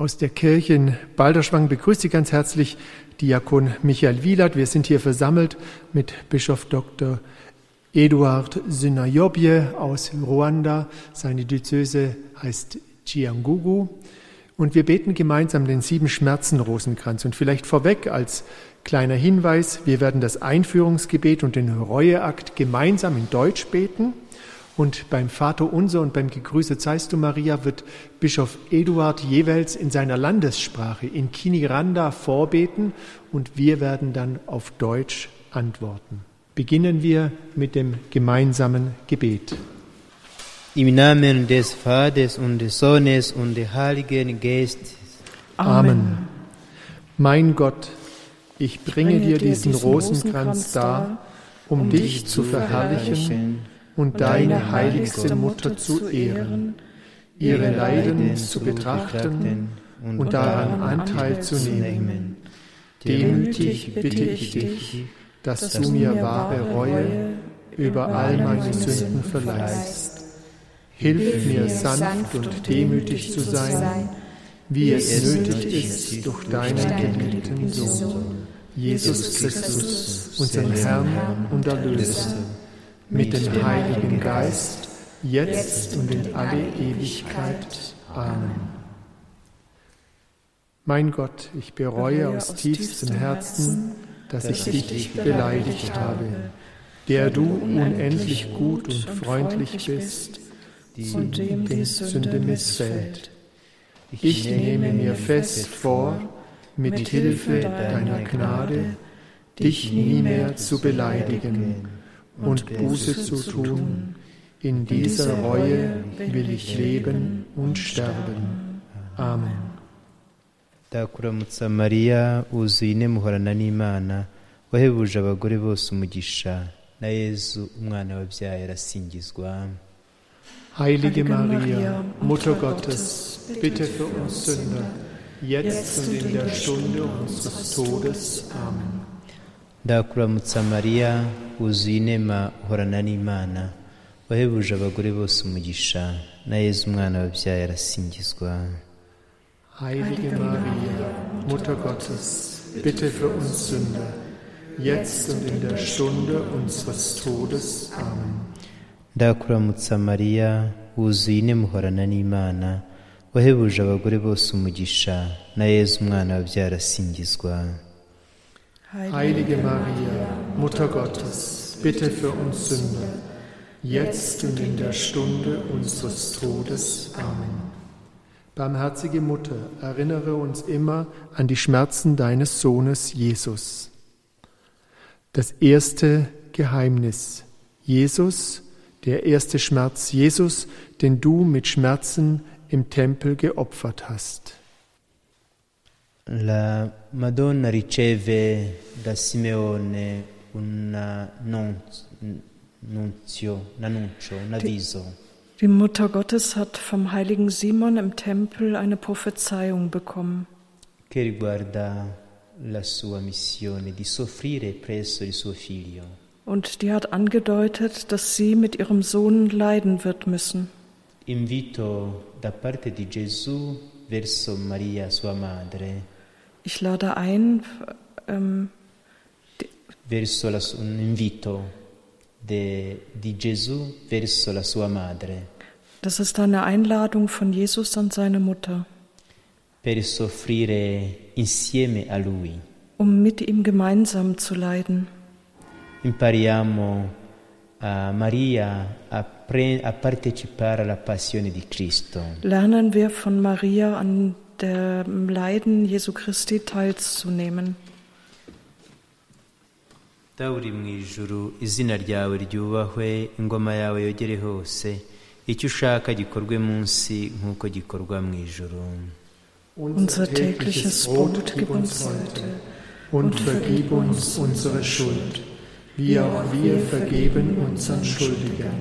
Aus der Kirche in Balderschwang begrüßt Sie ganz herzlich Diakon Michael Wielert. Wir sind hier versammelt mit Bischof Dr. Eduard Synayobye aus Ruanda. Seine Diözese heißt Chiangugu. Und wir beten gemeinsam den sieben Schmerzen Rosenkranz. Und vielleicht vorweg als kleiner Hinweis, wir werden das Einführungsgebet und den Reueakt gemeinsam in Deutsch beten. Und beim Vater Unser und beim Gegrüßet seist du Maria wird Bischof Eduard jeweils in seiner Landessprache in Kiniranda vorbeten und wir werden dann auf Deutsch antworten. Beginnen wir mit dem gemeinsamen Gebet. Im Namen des Vaters und des Sohnes und des Heiligen Geistes. Amen. Mein Gott, ich bringe dir diesen Rosenkranz dar, um dich zu verherrlichen und deine heiligste Mutter zu ehren, ihre Leiden zu betrachten und daran Anteil zu nehmen. Demütig bitte ich dich, dass du mir wahre Reue über all meine Sünden verleihst. Hilf mir sanft und demütig zu sein, wie es nötig ist durch deinen geliebten Sohn, Jesus Christus, unseren Herrn und Erlöser mit dem Heiligen Geist, jetzt und in alle Ewigkeit. Amen. Mein Gott, ich bereue aus tiefstem Herzen, dass ich dich beleidigt habe, der du unendlich gut und freundlich bist, und dem die Sünde missfällt. Ich nehme mir fest vor, mit Hilfe deiner Gnade, dich nie mehr zu beleidigen und Buße zu tun. In dieser Reue will ich leben und sterben. Amen. ndakuramutsa mariya wuzuye ine muhorana n'imana wahebuje abagore bose umugisha na yezu umwana wabyaye arasingizwa Heilige Maria, Mutter Gottes, bitte für uns Sünder, jetzt und in der Stunde unseres Todes. Amen. Ndakuramutsa mariya wuzuye inema uhorana n'imana wahebuje abagore bose umugisha na yezu umwana wabyaye arasingizwa Heilige Maria, Mutter Gottes, bitte für uns Sünder, jetzt und in der Stunde unseres Todes. Amen. ndakuramutsa mariya wuzuye ine muhorana n'imana wahebuje abagore bose umugisha na yezu umwana wabyaye arasingizwa Heilige Maria, Mutter Gottes, bitte für uns Sünder, jetzt und in der Stunde unseres Todes. Amen. Barmherzige Mutter, erinnere uns immer an die Schmerzen deines Sohnes Jesus. Das erste Geheimnis. Jesus, der erste Schmerz. Jesus, den du mit Schmerzen im Tempel geopfert hast. La Madonna riceve da Simeone un annunzio, un annuncio, un avviso. Die Mutter Gottes hat vom heiligen Simon im Tempel eine Prophezeiung bekommen, che riguarda la sua missione di soffrire presso il suo figlio. und die hat angedeutet, dass sie mit ihrem Sohn leiden wird müssen. Invito da parte di Gesù verso Maria, sua madre, Ich lade ein, ähm, verso la un invito de- di Gesù verso la sua madre das ist eine Einladung von Jesus an seine Mutter, per soffrire insieme a lui. um mit ihm gemeinsam zu leiden. Impariamo a Maria a, pre- a partecipare alla passione di Cristo. Lernen wir von Maria an dem Leiden Jesu Christi teilzunehmen. Dawe uri mu ijuru izina ryawe ryubahwe ingoma yawe yogere hose icyo ushaka gikorwe munsi nk'uko gikorwa mu ijuru Unser tägliches Brot gib uns heute und vergib uns unsere Schuld, wie auch wir vergeben unseren Schuldigern.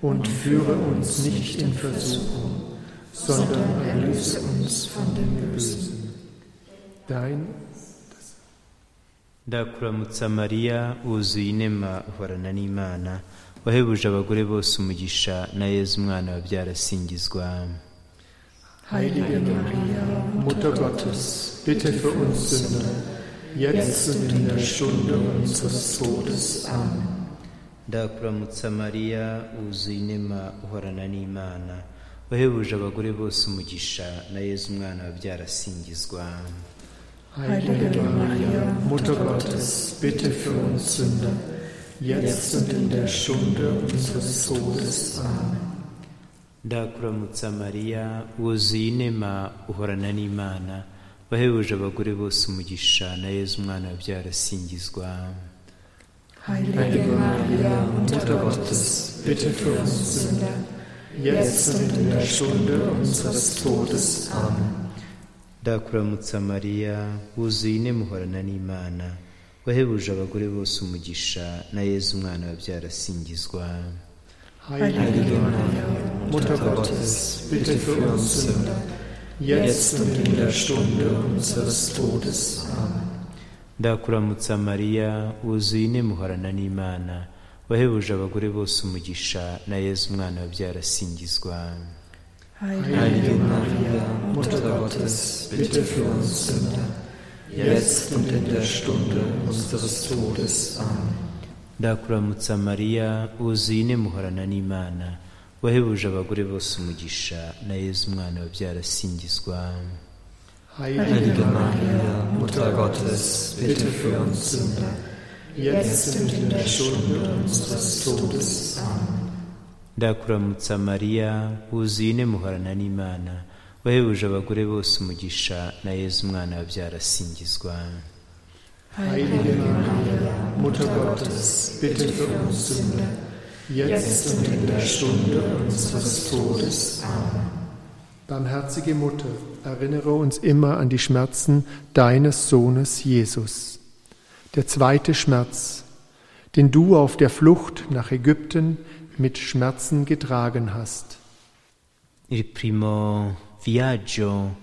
Und führe uns nicht in Versuchung, sondern erlöse uns von dem Bösen. Dein ndakuramutsa mariya wuzuye inema uhorana n'imana wahebuje abagore bose umugisha na yezu umwana wabyara asingizwa Heilige Maria, Mutter Gottes, bitte für uns Sünder, jetzt und in der Stunde unseres Todes. Amen. ndakuramutsa mariya wuzuye inema uhorana n'imana wahebuje abagore bose umugisha na yezu umwana wabyara asingizwa Heilige Maria, Mutter Gottes, bitte für uns Sünder, jetzt und in der Stunde unseres Todes. Amen. ndakuramutsa mariya wuzuye inema uhorana n'imana wahebuje abagore bose umugisha na yezu umwana wabyara asingizwa Heilige Maria, Mutter Gottes, bitte für uns Sünder, jetzt und in der Stunde unseres Todes. Amen. ndakuramutsa mariya wuzuye inema uhorana n'imana wahebuje abagore bose umugisha na yezu umwana wabyara asingizwa Heilige Maria, Mutter Gottes, bitte für uns Sünder, jetzt und in der Stunde unseres Todes. Amen. ndakuramutsa mariya wuzuye inema uhorana n'imana wahebuje abagore bose umugisha na yezu umwana wabyara asingizwa Heilige Maria, Mutter Gottes, bitte für uns Sünder, jetzt und in der Stunde unseres Todes. Amen. ndakuramutsa mariya wuzuye inema uhorana n'imana. Wahebuje abagore bose umugisha na yezu umwana wabyara asingizwa Heilige Maria, Mutter Gottes, bitte für uns Sünder, jetzt und in der Stunde unseres Todes. Amen. ndakuramutsa mariya wuzuye inema uhorana n'imana wahebuje abagore bose umugisha na yezu umwana wabyara asingizwa Heilige Maria, Mutter Gottes, bitte für uns Sünder, jetzt und in der Stunde unseres Todes. Amen. Barmherzige Mutter, erinnere uns immer an die Schmerzen deines Sohnes Jesus. Der zweite Schmerz, den du auf der Flucht nach Ägypten mit Schmerzen getragen hast. il primo viaggio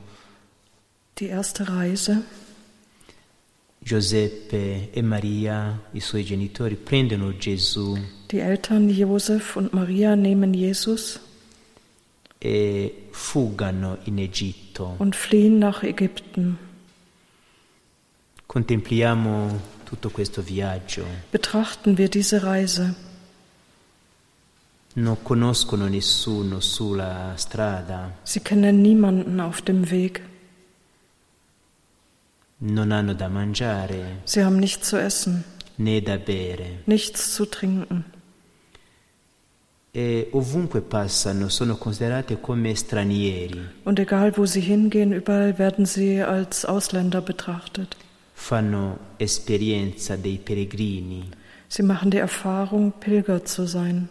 Die erste Reise. Giuseppe e Maria, i suoi genitori, prendono Gesù Die Eltern Josef und Maria nehmen Jesus e fuggano in Egitto. und fliehen nach Ägypten. Contempliamo tutto questo viaggio. Betrachten wir diese Reise. Non conoscono nessuno sulla strada, Sie kennen niemanden auf dem Weg. non hanno da mangiare Sie haben nichts zu essen, né da bere nichts zu trinken. e ovunque passano sono considerate come stranieri, Und egal wo sie hingehen, überall werden sie als Ausländer betrachtet. Fanno esperienza dei peregrini. Sie machen die Erfahrung, Pilger zu sein.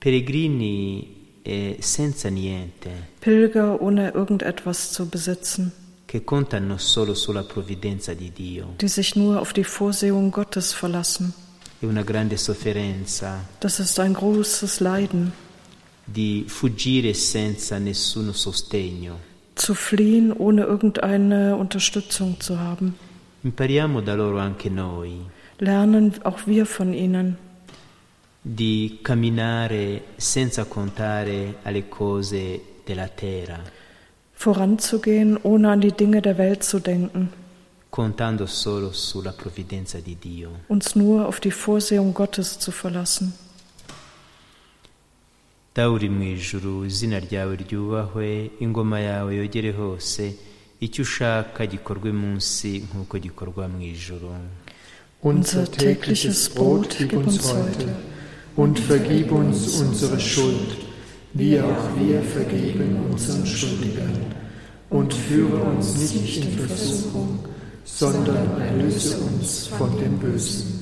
Peregrini eh, senza niente, Pilger ohne irgendetwas zu besitzen, che contano solo sulla provvidenza di Dio. die sich nur auf die Vorsehung Gottes verlassen. È una grande sofferenza Das ist ein großes Leiden, di fuggire senza nessuno sostegno. zu fliehen, ohne irgendeine Unterstützung zu haben. Impariamo da loro anche noi Lernen auch wir von ihnen, di camminare senza contare alle cose della terra, voranzugehen, ohne an die Dinge der Welt zu denken, contando solo sulla provvidenza di Dio. uns nur auf die Vorsehung Gottes zu verlassen. dawe uri mu ijuru izina ryawe ryubahwe ingoma yawe yogere hose icyo ushaka gikorwe munsi nk'uko gikorwa mu ijuru Unser tägliches Brot gib uns heute und vergib uns unsere Schuld, wie auch wir vergeben unseren Schuldigern. Und führe uns nicht in Versuchung, sondern erlöse uns von dem Bösen.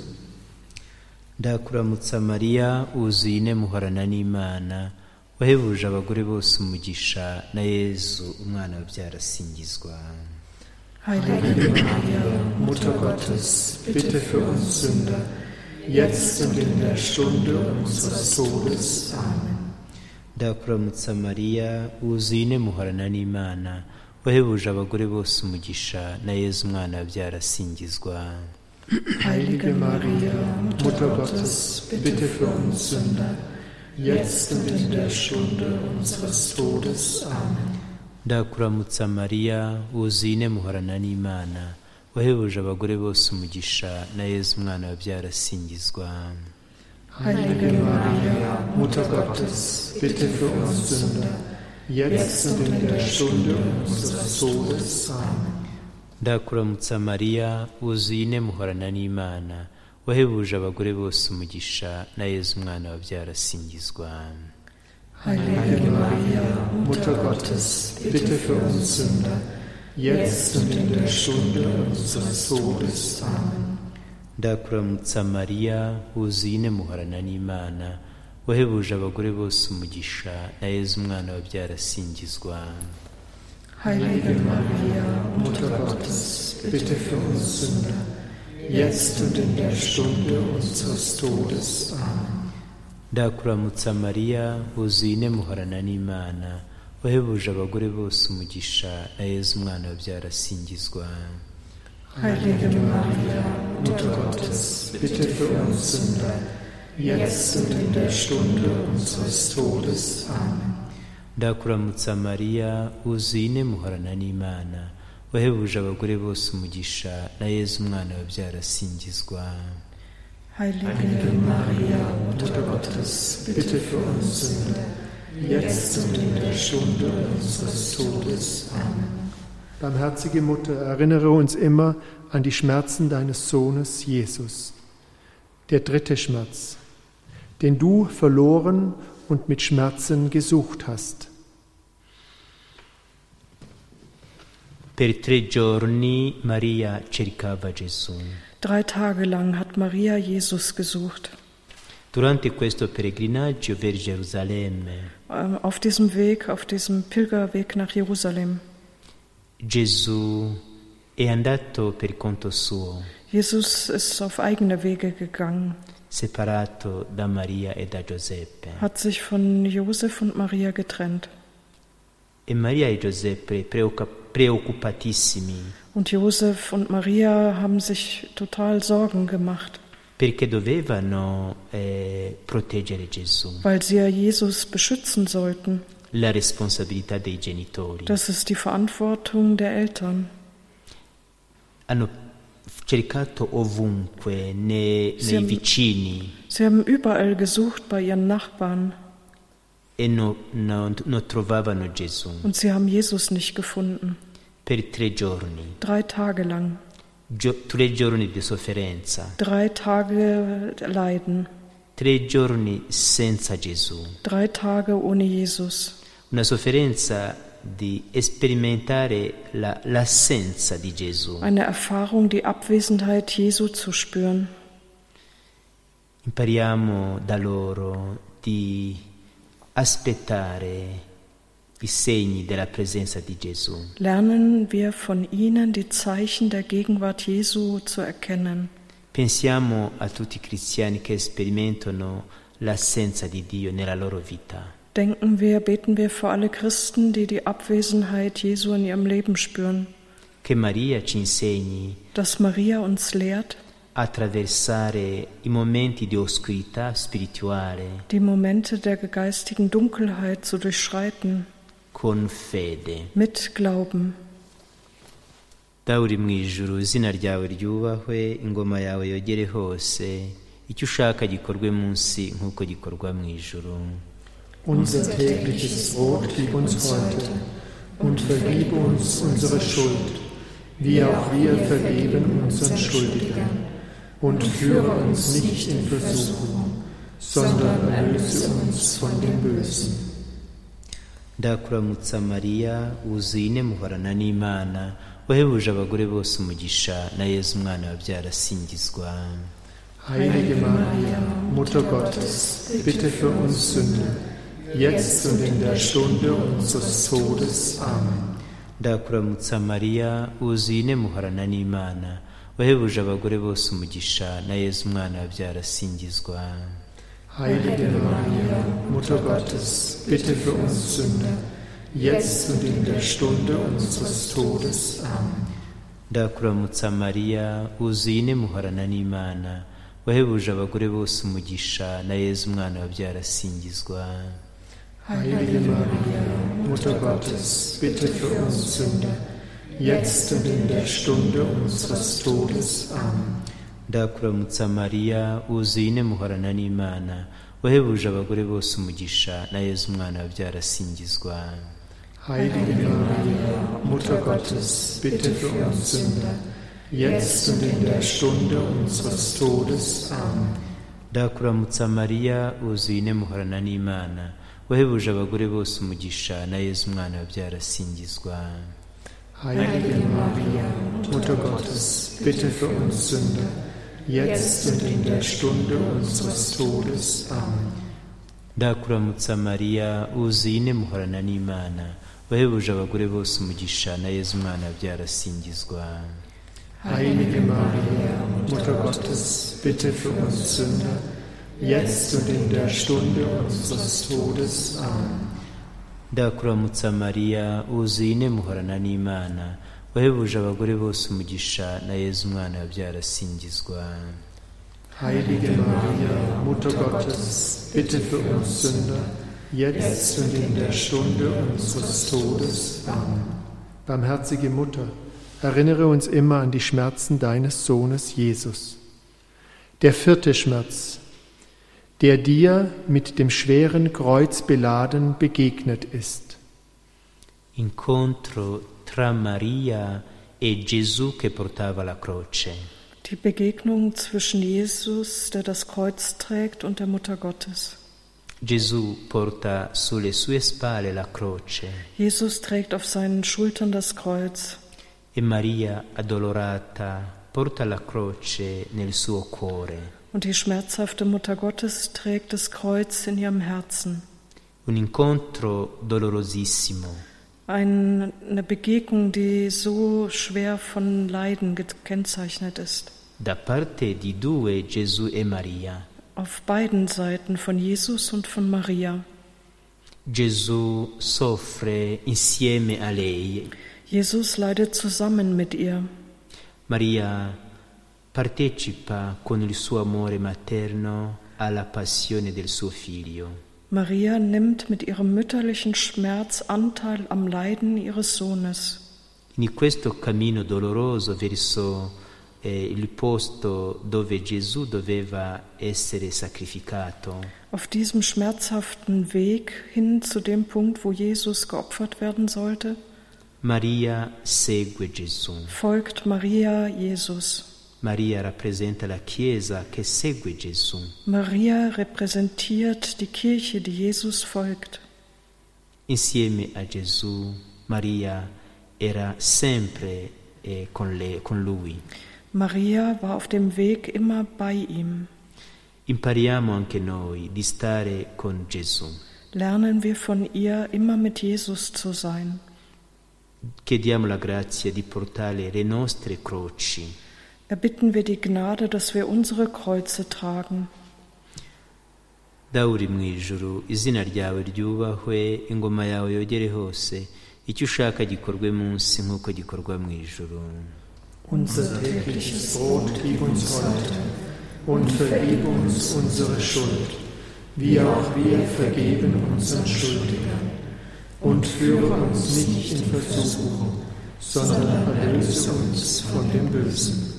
ndakuramutsa mariya wuzuye ine muhorana n'imana wahebuje abagore bose umugisha na yezu umwana wabyara asingizwa bitte für uns Sünder, jetzt in der Stunde Todes. Amen. ndakuramutsa mariya wuzuye ine muhorana n'imana wahebuje abagore bose umugisha na yezu umwana wabyara asingizwa Heilige Maria, Mutter Gottes, bitte für uns Sünder, jetzt und in der Stunde unseres Todes. Amen. ndakuramutsa mariya wuzuye muhorana n'imana wahebuje abagore bose umugisha na yezu umwana wabyara asingizwa Heilige Maria, Mutter Gottes, bitte für uns Sünder, jetzt und in der Stunde unseres Todes. Amen. ndakuramutsa mariya wuzuye muhorana n'imana wahebuje abagore bose umugisha na yezu umwana wabyara asingizwa Heilige Maria, Mutter Gottes, bitte für uns Sünder, jetzt und in der Stunde unseres Todes. Amen. ndakuramutsa mariya wuzuye muhorana n'imana wahebuje abagore bose umugisha na yezu umwana wabyara asingizwa Heilige Maria, Mutter Gottes, bitte für uns Sünder, jetzt und in der Stunde unseres Todes. Amen. ndakuramutsa mariya wuzuye muhorana n'imana wahebuje abagore bose umugisha na yezu umwana wabyara asingizwa Heilige Maria, Mutter Gottes, bitte für uns Sünder, jetzt und in der Stunde unseres Todes. Amen. ndakuramutsa mariya wuzuye muhorana n'imana wahebuje abagore bose umugisha na yezu umwana wabyara asingizwa Heilige Maria, Mutter Gottes, bitte für uns Sünder, jetzt und in der Stunde unseres Todes. Amen. Barmherzige Mutter, erinnere uns immer an die Schmerzen deines Sohnes Jesus. Der dritte Schmerz, den du verloren und mit Schmerzen gesucht hast. Per tre giorni maria cercava gesù Drei Tage lang hat Maria Jesus gesucht. durante questo peregrinaggio per gerusalemme Ähm, Auf diesem Weg, auf diesem Pilgerweg nach Jerusalem. gesù è andato per conto suo Jesus ist auf eigene Wege gegangen, separato da maria e da giuseppe hat sich von Josef und Maria getrennt. e maria e giuseppe preoccupa- preoccupatissimi Und Josef und Maria haben sich total Sorgen gemacht, perché dovevano eh, proteggere Gesù. weil sie ja Jesus beschützen sollten. La responsabilità dei genitori. Das ist die Verantwortung der Eltern. Hanno cercato ovunque, ne- Sì, nei am- vicini, Sie haben überall gesucht bei ihren Nachbarn e no- no- non trovavano Gesù. und sie haben Jesus nicht gefunden. Per tre giorni, Drei Tage lang. Gio- tre giorni di sofferenza, Drei Tage Leiden. tre giorni senza Gesù. Drei Tage ohne Jesus. Una sofferenza di sperimentare la- l'assenza di Gesù. Eine Erfahrung, die Abwesenheit Jesu zu spüren. Impariamo da loro di aspettare i segni della presenza di Gesù. Lernen wir von ihnen die Zeichen der Gegenwart Jesu zu erkennen. Pensiamo a tutti i cristiani che sperimentano l'assenza di Dio nella loro vita. Denken wir, beten wir für alle Christen, die die Abwesenheit Jesu in ihrem Leben spüren. Che Maria ci insegni Dass Maria uns lehrt, attraversare i momenti di oscurità spirituale die Momente der geistigen Dunkelheit zu durchschreiten, con fede. mit Glauben. dawe uri mu ijuru izina ryawe ryubahwe ingoma yawe yogere hose icyo ushaka gikorwe munsi nk'uko gikorwa mu ijuru Unser tägliches Brot gib uns heute und vergib uns unsere Schuld, wie auch wir vergeben unseren Schuldigern. Und führe uns nicht in Versuchung, sondern erlöse uns von dem Bösen. Ndakuramutsa mariya wuzuye muhorana n'imana wahebuje abagore bose umugisha na yezu umwana wabyara asingizwa Heilige Maria, Mutter Gottes, bitte für uns Sünder, jetzt und in der Stunde unseres Todes. Amen. ndakuramutsa mariya wuzuye muhorana n'imana wahebuje abagore bose umugisha na yezu umwana wabyara asingizwa Heilige Maria, Mutter Gottes, bitte für uns Sünder, jetzt und in der Stunde unseres Todes. Amen. ndakuramutsa mariya wuzuye muhorana n'imana wahebuje abagore bose umugisha na yezu umwana wabyara asingizwa Heilige Maria, Mutter Gottes, bitte für uns Sünder, jetzt und in der Stunde unseres Todes. Amen. Ndakuramutsa mariya wuzuye ine muhorana n'imana wahebuje abagore bose umugisha na yezu umwana wabyara asingizwa Heilige Maria, Mutter Gottes, bitte für uns Sünder, jetzt und in der Stunde unseres Todes. Amen. ndakuramutsa mariya wuzuye ine muhorana n'imana wahebuje abagore bose umugisha na yezu umwana wabyara asingizwa Heilige Maria, Mutter Gottes, bitte für uns Sünder, jetzt und in der Stunde unseres Todes. Amen. ndakuramutsa mariya wuzuye ine muhorana n'imana wahebuje abagore bose umugisha na yezu umwana wabyara asingizwa Heilige Maria, Mutter Gottes, bitte für uns Sünder, jetzt und in der Stunde unseres Todes. Amen. ndakuramutsa mariya wuzuye ine muhorana n'imana wahebuje abagore bose umugisha na yezu umwana wabyara asingizwa Heilige Maria, Mutter Gottes, bitte für uns Sünder, jetzt und in der Stunde unseres Todes. Amen. Barmherzige Mutter, erinnere uns immer an die Schmerzen deines Sohnes Jesus. Der vierte Schmerz, der dir mit dem schweren Kreuz beladen begegnet ist. incontro tra Maria e Gesù che portava la croce. Die Begegnung zwischen Jesus, der das Kreuz trägt, und der Mutter Gottes. Gesù porta sulle sue spalle la croce Jesus trägt auf seinen Schultern das Kreuz e Maria, addolorata, porta la croce nel suo cuore. und die schmerzhafte Mutter Gottes trägt das Kreuz in ihrem Herzen. Un incontro dolorosissimo, Eine Begegnung, die so schwer von Leiden gekennzeichnet ist. da parte di due Gesù e Maria. Auf beiden Seiten von Jesus und von Maria. Gesù soffre insieme a lei. Jesus leidet zusammen mit ihr. Maria partecipa con il suo amore materno alla passione del suo figlio. Maria nimmt mit ihrem mütterlichen Schmerz Anteil am Leiden ihres Sohnes. In questo cammino doloroso verso eh, il posto dove Gesù doveva essere sacrificato, Auf diesem schmerzhaften Weg hin zu dem Punkt, wo Jesus geopfert werden sollte, Maria segue Gesù. folgt Maria Jesus. Maria rappresenta la Chiesa che segue Gesù. Maria repräsentiert die Kirche, die Jesus folgt. Insieme a Gesù, Maria era sempre eh, con, le- con lui. Maria war auf dem Weg immer bei ihm. Impariamo anche noi di stare con Gesù. Lernen wir von ihr, immer mit Jesus zu sein. Chiediamo la grazia di portare le nostre croci Erbitten wir die Gnade, dass wir unsere Kreuze tragen. dawe uri mu ijuru izina ryawe ryubahwe ingoma yawe yogere hose icyo ushaka gikorwe munsi nk'uko gikorwa mu ijuru Unser tägliches Brot gib uns heute und vergib uns unsere Schuld, wie auch wir vergeben unseren Schuldigern. Und führe uns nicht in Versuchung, sondern erlöse uns von dem Bösen.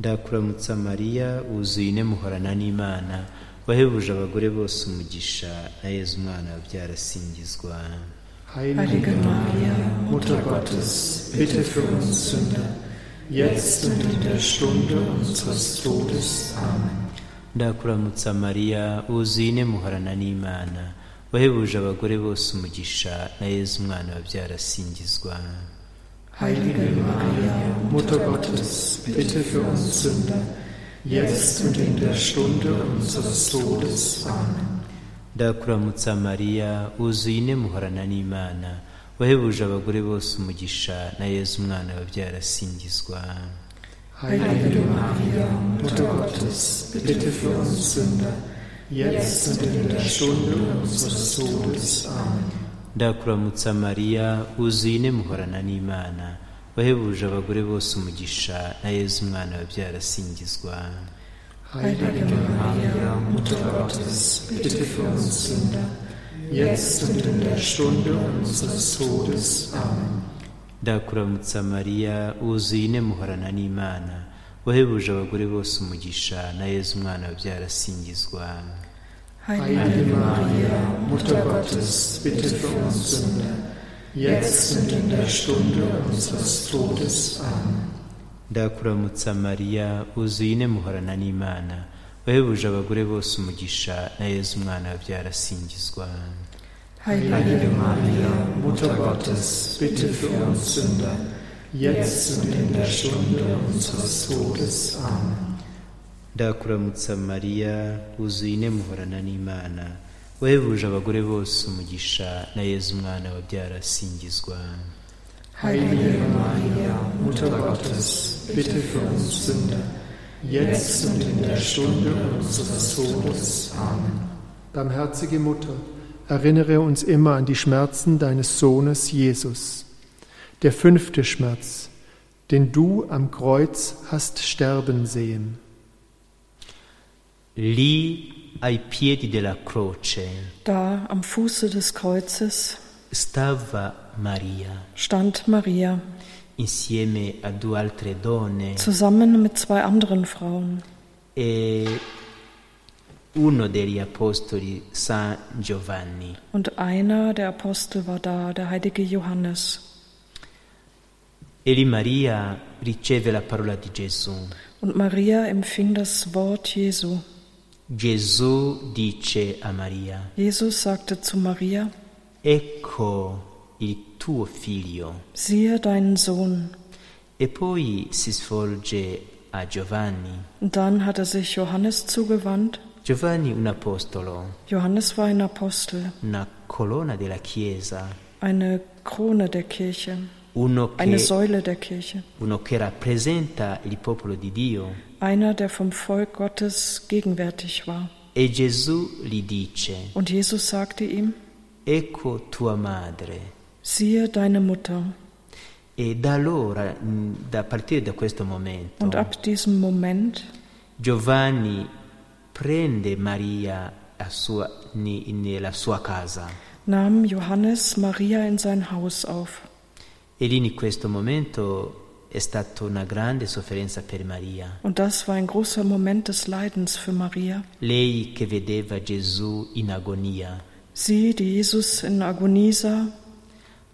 Ndakuramutsa mariya wuzuye ine muhorana n'imana wahebuje abagore bose umugisha na yezu umwana wabyara asingizwa Heilige Maria, Mutter Gottes, bitte für uns Sünder, jetzt und in der Stunde unseres Todes. Amen. ndakuramutsa mariya wuzuye ine muhorana n'imana wahebuje abagore bose umugisha na yezu umwana wabyara asingizwa Heilige Maria, Mutter Gottes, bitte für uns Sünder, jetzt und in der Stunde unseres Todes. Amen. ndakuramutsa mariya wuzuye ine muhorana n'imana wahebuje abagore bose umugisha na yezu umwana wabyara asingizwa Heilige Maria, Mutter Gottes, bitte für uns Sünder, jetzt und in der Stunde unseres Todes. Amen. Ndakuramutsa mariya wuzuye ine muhorana n'imana. Wahebuje abagore bose umugisha na yezu umwana wabyara asingizwa Heilige ndakuramutsa mariya wuzuye ine muhorana n'imana. Wahebuje abagore bose umugisha na yezu umwana wabyara asingizwa Heilige Maria, Mutter Gottes, bitte für uns Sünder, jetzt und in der Stunde unseres Todes. Amen. ndakuramutsa mariya wuzuye ine muhorana n'imana wahebuje abagore bose umugisha na yezu umwana wabyara asingizwa Heilige Maria, Mutter Gottes, bitte für uns Sünder, jetzt und in der Stunde unseres Todes. Amen. Ndakuramutsa mariya wuzuye ine muhorana n'imana wahebuje abagore bose umugisha na yezu umwana wabyara asingizwa Heilige Maria, Mutter Gottes, bitte für uns Sünder, jetzt und in der Stunde unseres Todes. Amen. Barmherzige Mutter, erinnere uns immer an die Schmerzen deines Sohnes Jesus. Der fünfte Schmerz, den du am Kreuz hast sterben sehen. Lì ai piedi della croce Da am Fuße des Kreuzes stava Maria stand Maria insieme a due altre donne zusammen mit zwei anderen Frauen. e uno degli apostoli, San Giovanni. Und einer der Apostel war da, der heilige Johannes. E lì Maria riceve la parola di Gesù. Und Maria empfing das Wort Jesu. Gesù dice a Maria, Jesus sagte zu Maria, ecco il tuo figlio. siehe deinen Sohn. E poi si svolge a Giovanni. Und dann hat er sich Johannes zugewandt. Giovanni un apostolo, Johannes war ein Apostel, una colonna della Chiesa, eine Krone der Kirche, uno eine che, Säule der Kirche, uno che rappresenta il popolo di Dio. Einer, der vom Volk Gottes gegenwärtig war. E Gesù gli dice, Und Jesus sagte ihm, ecco tua madre. siehe deine Mutter. E da allora, da partire da questo momento, Und ab diesem Moment Giovanni prende Maria a sua- ni- nella sua casa nahm Johannes Maria in sein Haus auf. e lì in questo momento è stata una grande sofferenza per Maria. Und das war ein großer Moment des Leidens für Maria. Lei che vedeva Gesù in agonia, Sie, die Jesus in Agonie sah,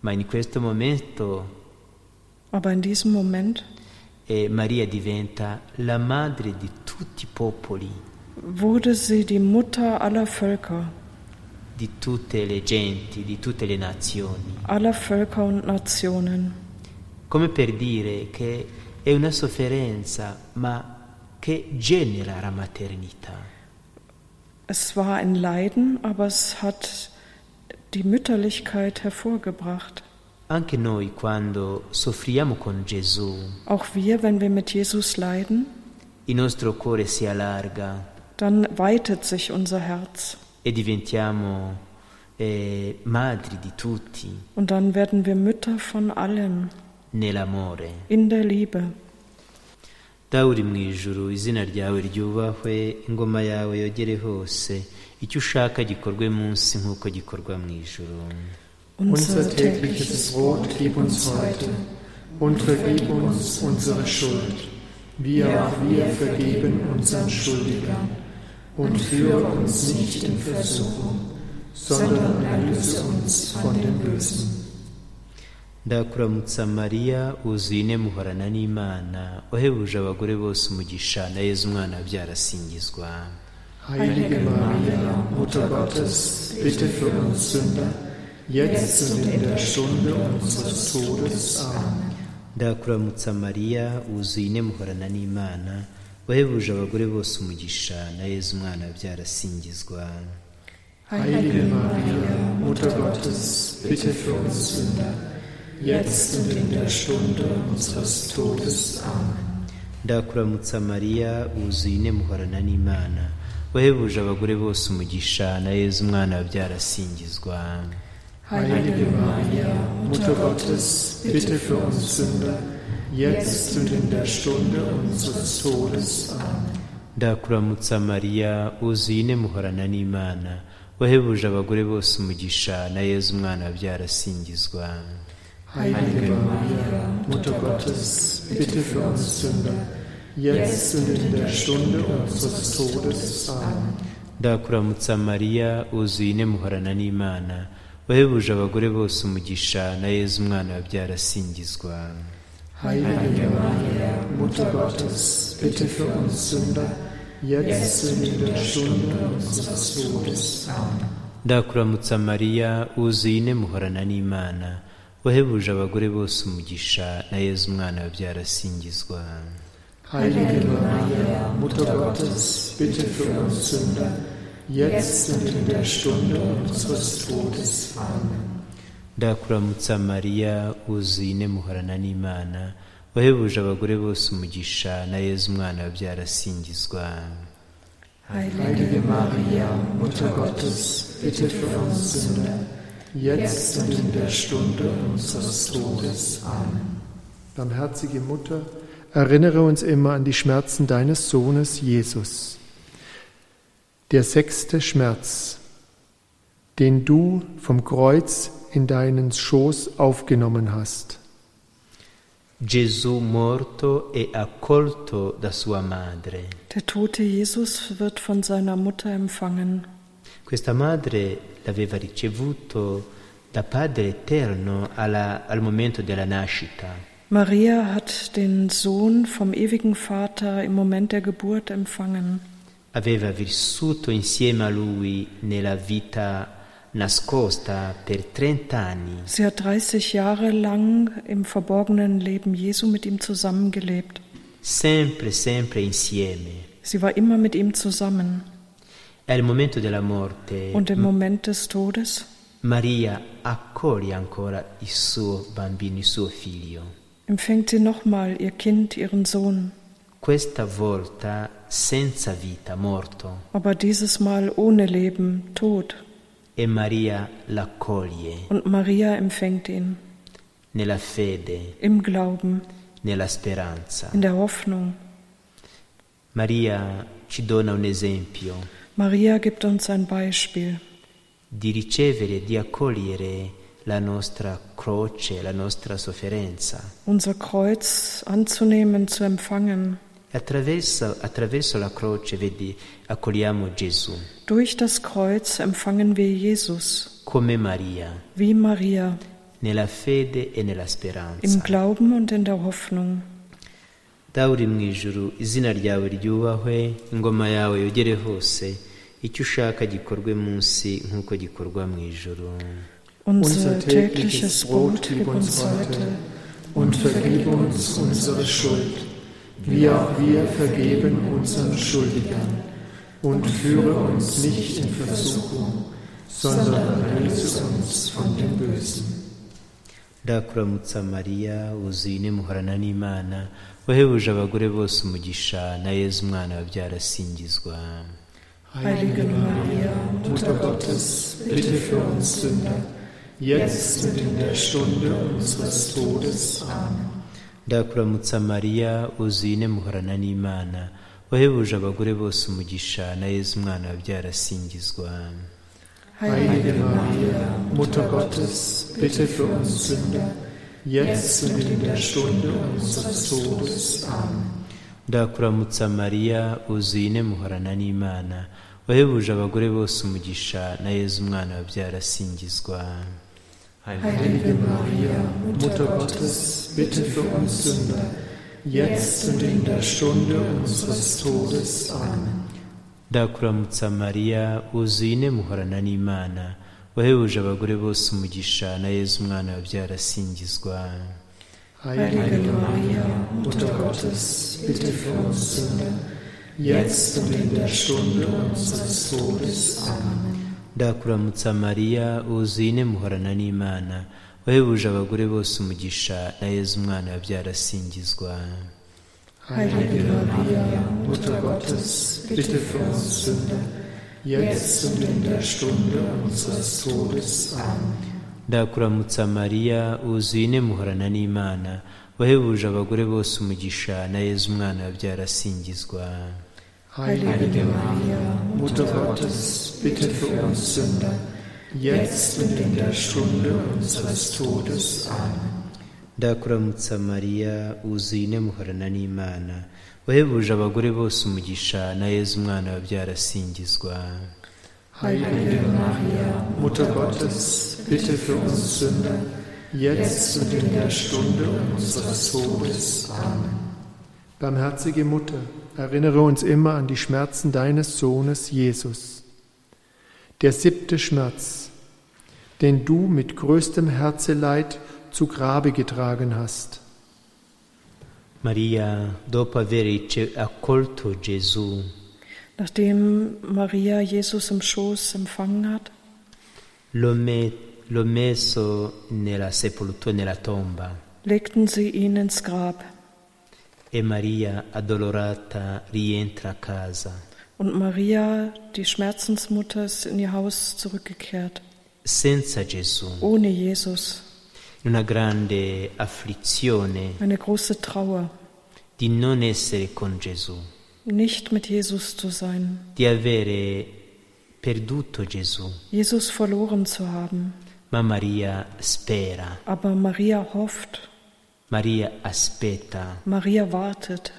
ma in questo momento aber in diesem Moment eh, Maria diventa la madre di tutti i popoli, wurde sie die Mutter aller Völker, di tutte le genti, di tutte le nazioni. aller Völker und Nationen. Come per dire che è una sofferenza, ma che genera la maternità. Es war ein Leiden, aber es hat die Mütterlichkeit hervorgebracht. Anche noi quando soffriamo con Gesù, Auch wir, wenn wir mit Jesus leiden, il nostro cuore si allarga dann weitet sich unser Herz e diventiamo eh, madri di tutti und dann werden wir Mütter von allen nell'amore. in der Liebe. dawe uri mu ijuru izina ryawe ryubahwe ingoma yawe yogere hose icyo ushaka gikorwe munsi nk'uko gikorwa mu ijuru Unser tägliches Brot gib uns heute und vergib uns unsere Schuld, wie auch wir vergeben unseren Schuldigern. Und führe uns nicht in Versuchung, sondern erlöse uns von dem Bösen. Ndakuramutsa mariya wuzuye ine muhorana n'imana wahebuje abagore bose umugisha na yezu umwana wabyara asingizwa Heilige Maria, Mutter Gottes, bitte für uns Sünder, jetzt und in der Stunde unseres Todes. Amen. ndakuramutsa mariya wuzuye ine muhorana n'imana wahebuje abagore bose umugisha na yezu umwana wabyara asingizwa Heilige Maria, Mutter Gottes, bitte für uns Sünder, jetzt und in der Stunde unseres Todes. Amen. ndakuramutsa mariya wuzuye muhorana n'imana wahebuje abagore bose umugisha na yezu umwana wabyara asingizwa Heilige Maria, Mutter Gottes, bitte für uns Sünder, jetzt und in der Stunde unseres Todes. Amen. ndakuramutsa mariya wuzuye muhorana n'imana wahebuje abagore bose umugisha na yezu umwana wabyara asingizwa Heilige Maria, Mutter Gottes, bitte für uns Sünder, jetzt und in der Stunde unseres Todes. Amen. ndakuramutsa mariya wuzuye ine muhorana n'imana wahebuje abagore bose umugisha na yezu umwana wabyara asingizwa Heilige Maria, Mutter Gottes, bitte für uns Sünder, jetzt und in der Stunde unseres Todes. Amen. ndakuramutsa mariya wuzuye ine muhorana n'imana wahebuje abagore bose umugisha na yezu umwana wabyara asingizwa Heilige Maria, Mutter Gottes, bitte für uns Sünder, jetzt und in der Stunde unseres Todes. Amen. ndakuramutsa mariya wuzuye ine muhorana n'imana wahebuje abagore bose umugisha na yezu umwana wabyara asingizwa Heilige Maria, Mutter Gottes, bitte für uns Sünder, jetzt und in der Stunde unseres Todes. Amen. Barmherzige Mutter, erinnere uns immer an die Schmerzen deines Sohnes Jesus. Der sechste Schmerz, den du vom Kreuz in deinen Schoß aufgenommen hast. Gesù morto e accolto da sua madre. Der tote Jesus wird von seiner Mutter empfangen. Questa madre l'aveva ricevuto da Padre Eterno alla- al momento della nascita. Maria hat den Sohn vom ewigen Vater im Moment der Geburt empfangen. Aveva vissuto insieme a lui nella vita nascosta per 30 anni. Sie hat 30 Jahre lang im verborgenen Leben Jesu mit ihm zusammengelebt. sempre, sempre insieme. Sie war immer mit ihm zusammen. E al momento della morte, Und im Moment des Todes? Maria accoglie ancora il suo bambino, il suo figlio. empfängt sie nochmal ihr Kind, ihren Sohn, Questa volta senza vita, morto, aber dieses Mal ohne Leben, tot. e Maria l'accoglie. Und Maria empfängt ihn. Nella fede, im Glauben, nella speranza. in der Hoffnung. Maria ci dona un esempio Maria gibt uns ein Beispiel, di ricevere di accogliere la nostra croce, la nostra sofferenza. unser Kreuz anzunehmen, zu empfangen. E attraverso, attraverso la croce, vedi, accogliamo Gesù, Durch das Kreuz empfangen wir Jesus, come Maria, wie Maria, nella fede e nella im speranza. Glauben und in der Hoffnung. dawe uri mu ijuru izina ryawe ryubahwe ingoma yawe yogere hose icyo ushaka gikorwe munsi nk'uko gikorwa mu ijuru Unser tägliches Brot gib uns heute und vergib uns unsere Schuld, wie auch wir vergeben unseren Schuldigern. Und führe uns nicht in Versuchung, sondern erlöse uns von dem Bösen. ndakuramutsa mariya wuzuye ine muhorana n'imana wahebuje abagore bose umugisha na yezu umwana wabyara asingizwa Heilige Maria, Mutter Gottes, bitte für uns Sünder, jetzt und in der Stunde unseres Todes. Amen. ndakuramutsa mariya wuzuye ine muhorana n'imana wahebuje abagore bose umugisha na yezu umwana wabyara asingizwa Heilige Maria, Mutter Gottes, bitte für uns Sünder, jetzt und in der Stunde unseres Todes. Amen. Ndakuramutsa mariya wuzuye ine muhorana n'imana wahebuje abagore bose umugisha na yezu umwana wabyara asingizwa Heilige Maria, Mutter Gottes, bitte für uns Sünder, jetzt und in der Stunde unseres Todes. Amen. ndakuramutsa mariya wuzuye ine muhorana n'imana wahebuje abagore bose umugisha na yezu umwana wabyara asingizwa Heilige Maria, Mutter Gottes, bitte für uns Sünder, jetzt und in der Stunde unseres Todes. Amen. ndakuramutsa mariya wuzuye ine muhorana n'imana wahebuje abagore bose umugisha na yezu umwana wabyara asingizwa Heilige Maria, Mutter Gottes, bitte für uns Sünder, jetzt und in der Stunde unseres Todes. Amen. Ndakuramutsa mariya wuzuye ine muhorana n'imana. Wahebuje abagore bose umugisha na yezu umwana wabyara asingizwa. Heilige Maria, Mutter Gottes, bitte für uns Sünder, jetzt und in der Stunde unseres Todes. Amen. ndakuramutsa mariya wuzuye ine muhorana n'imana. Wahebuje abagore bose umugisha na yezu umwana wabyara asingizwa. Heilige Maria, Mutter Gottes, bitte für uns Sünder, jetzt und in der Stunde unseres Todes. Amen. Barmherzige Mutter, erinnere uns immer an die Schmerzen deines Sohnes Jesus. Der siebte Schmerz, den du mit größtem Herzeleid zu Grabe getragen hast. mariya dopo aver accolto gesù Nachdem Maria Jesus im Schoß empfangen hat, lo, me- lo messo nella sepoltura nella tomba. Legten sie ihn ins Grab. e maria addolorata rientra a casa. Und Maria, die Schmerzensmutter, ist in ihr Haus zurückgekehrt, senza gesù. Ohne Jesus. in una grande afflizione Eine große Trauer, di non essere con gesù nicht mit Jesus zu sein, di avere perduto Gesù, Jesus verloren zu haben. ma Maria spera, Aber Maria hofft, Maria aspetta, Maria wartet.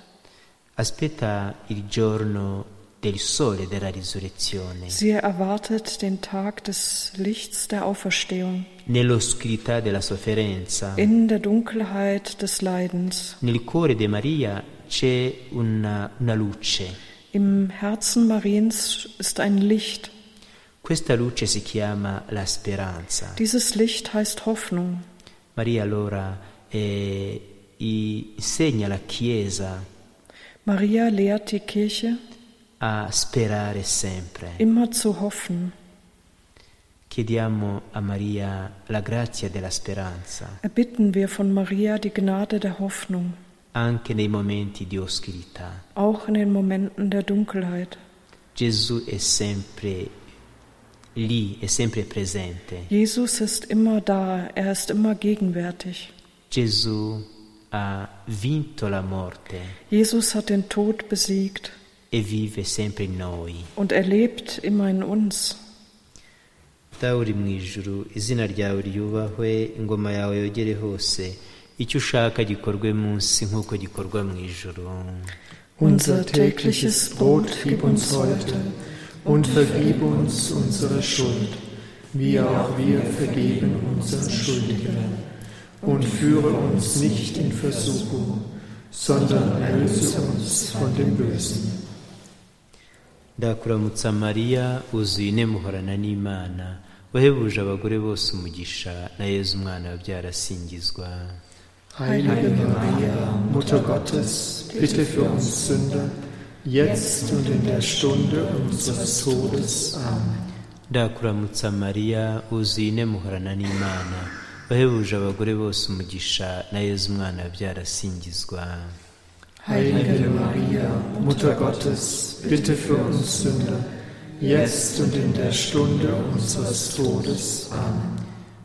aspetta il giorno del sole della risurrezione, Sie erwartet den Tag des Lichts der Auferstehung nell'oscurità della sofferenza. in der Dunkelheit des Leidens. Nel cuore di Maria c'è una, una luce. Im Herzen Mariens ist ein Licht. Questa luce si chiama la speranza. Dieses Licht heißt Hoffnung. Maria allora eh, insegna la Chiesa Maria lehrt die Kirche, a sperare sempre. immer zu hoffen. Chiediamo a Maria la grazia della speranza Erbitten wir von Maria die Gnade der Hoffnung, anche nei momenti di oscurità. auch in den Momenten der Dunkelheit. Gesù è sempre lì, è sempre presente. Jesus ist immer da, er ist immer gegenwärtig. Gesù ha vinto la morte Jesus hat den Tod besiegt e vive sempre in noi. und er lebt immer in uns. dawe uri mu ijuru izina ryawe ryubahwe ingoma yawe yogere hose icyo ushaka gikorwe munsi nk'uko gikorwa mu ijuru Unser tägliches Brot gib uns heute und vergib uns unsere Schuld, wie auch wir vergeben unseren Schuldigen. Und führe uns nicht in Versuchung, sondern erlöse uns von dem Bösen. ndakuramutsa mariya wuzuye ine muhorana n'imana wahebuje abagore bose umugisha na yezu umwana wabyara asingizwa Heilige Maria, Mutter Gottes, bitte für uns Sünder, jetzt und in der Stunde unseres Todes. Amen. ndakuramutsa mariya wuzuye ine muhorana n'imana wahebuje abagore bose umugisha na yezu umwana wabyara asingizwa Heilige Maria, Mutter Gottes, bitte für uns Sünder, jetzt und in der Stunde unseres Todes. Amen.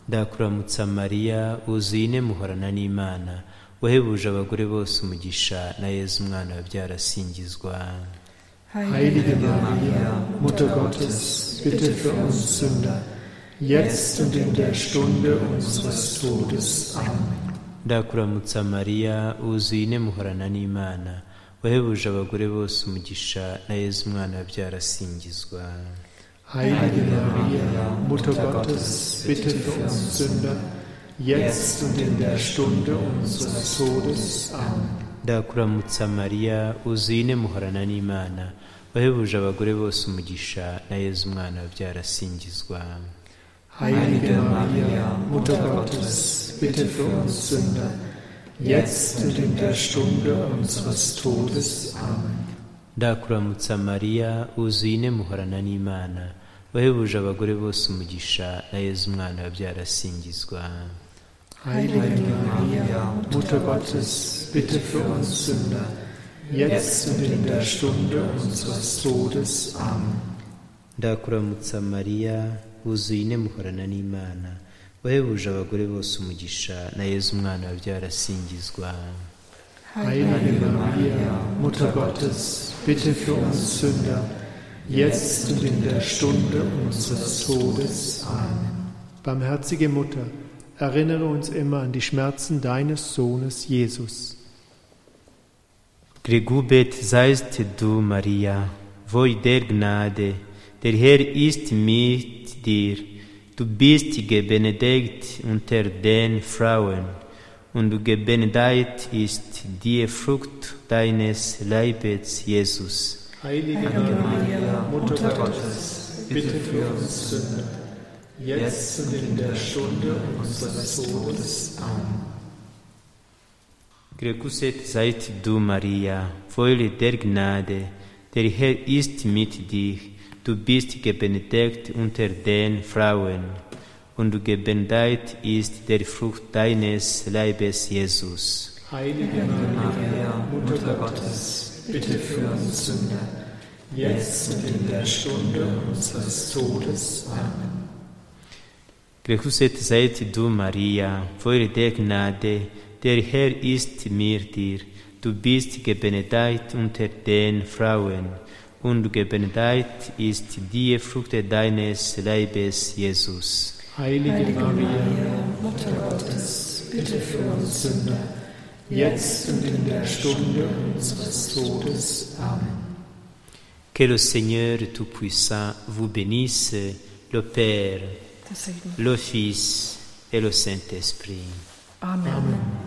Ndakuramutsa mariya wuzuye ine muhorana n'imana wahebuje abagore bose umugisha na yezu umwana wabyara asingizwa Heilige Maria, Mutter Gottes, bitte für uns Sünder, jetzt und in der Stunde unseres Todes. Amen. ndakuramutsa mariya wuzuye ine muhorana n'imana wahebuje abagore bose umugisha na yezu umwana wabyara asingizwa Heilige Maria, Mutter Gottes, bitte für uns Sünder, jetzt und in der Stunde unseres Todes. Amen. ndakuramutsa mariya wuzuye ine muhorana n'imana wahebuje abagore bose umugisha na yezu umwana wabyara asingizwa Heilige Maria, Mutter Gottes, bitte für uns Sünder, jetzt und in der Stunde unseres Todes. Amen. ndakuramutsa mariya wuzuye ine muhorana n'imana wahebuje abagore bose umugisha na yezu umwana wabyara asingizwa Heilige Maria, Mutter Gottes, bitte für uns Sünder, jetzt und in der Stunde unseres Todes. Amen. ndakuramutsa mariya wuzuye ine muhorana n'imana wahebuje abagore bose umugisha na yezu umwana wabyara asingizwa Heilige Maria, Mutter Gottes, bitte für uns Sünder, jetzt und in der Stunde unseres Todes. Amen. Barmherzige Mutter, erinnere uns immer an die Schmerzen deines Sohnes Jesus. Gegrübet seist du, Maria, voll der Gnade, der Herr ist mit dir. Du bist gebenedeit unter den Frauen und gebenedeit ist die Frucht deines Leibes, Jesus. Heilige Maria, Mutter Gottes, bitte für uns Sünder, jetzt und in der Stunde unseres Todes. Amen. Gegrüßet seid du, Maria, voll der Gnade, der Herr ist mit dir. Du bist gebenedeit unter den Frauen und gebenedeit ist der Frucht deines Leibes, Jesus. Heilige Maria, Mutter Gottes, bitte für uns Sünder, jetzt und in der Stunde unseres Todes. Amen. Gegrüßet seid du, Maria, voll der Gnade, der Herr ist mit dir. Du bist gebenedeit unter den Frauen und gebenedeit ist die Frucht deines Leibes, Jesus. Heilige, Maria, Mutter Gottes, bitte für uns Sünder, jetzt und in der Stunde unseres Todes. Amen. Que le Seigneur Tout-Puissant vous bénisse, le Père, le Fils et le Saint-Esprit. Amen. Amen.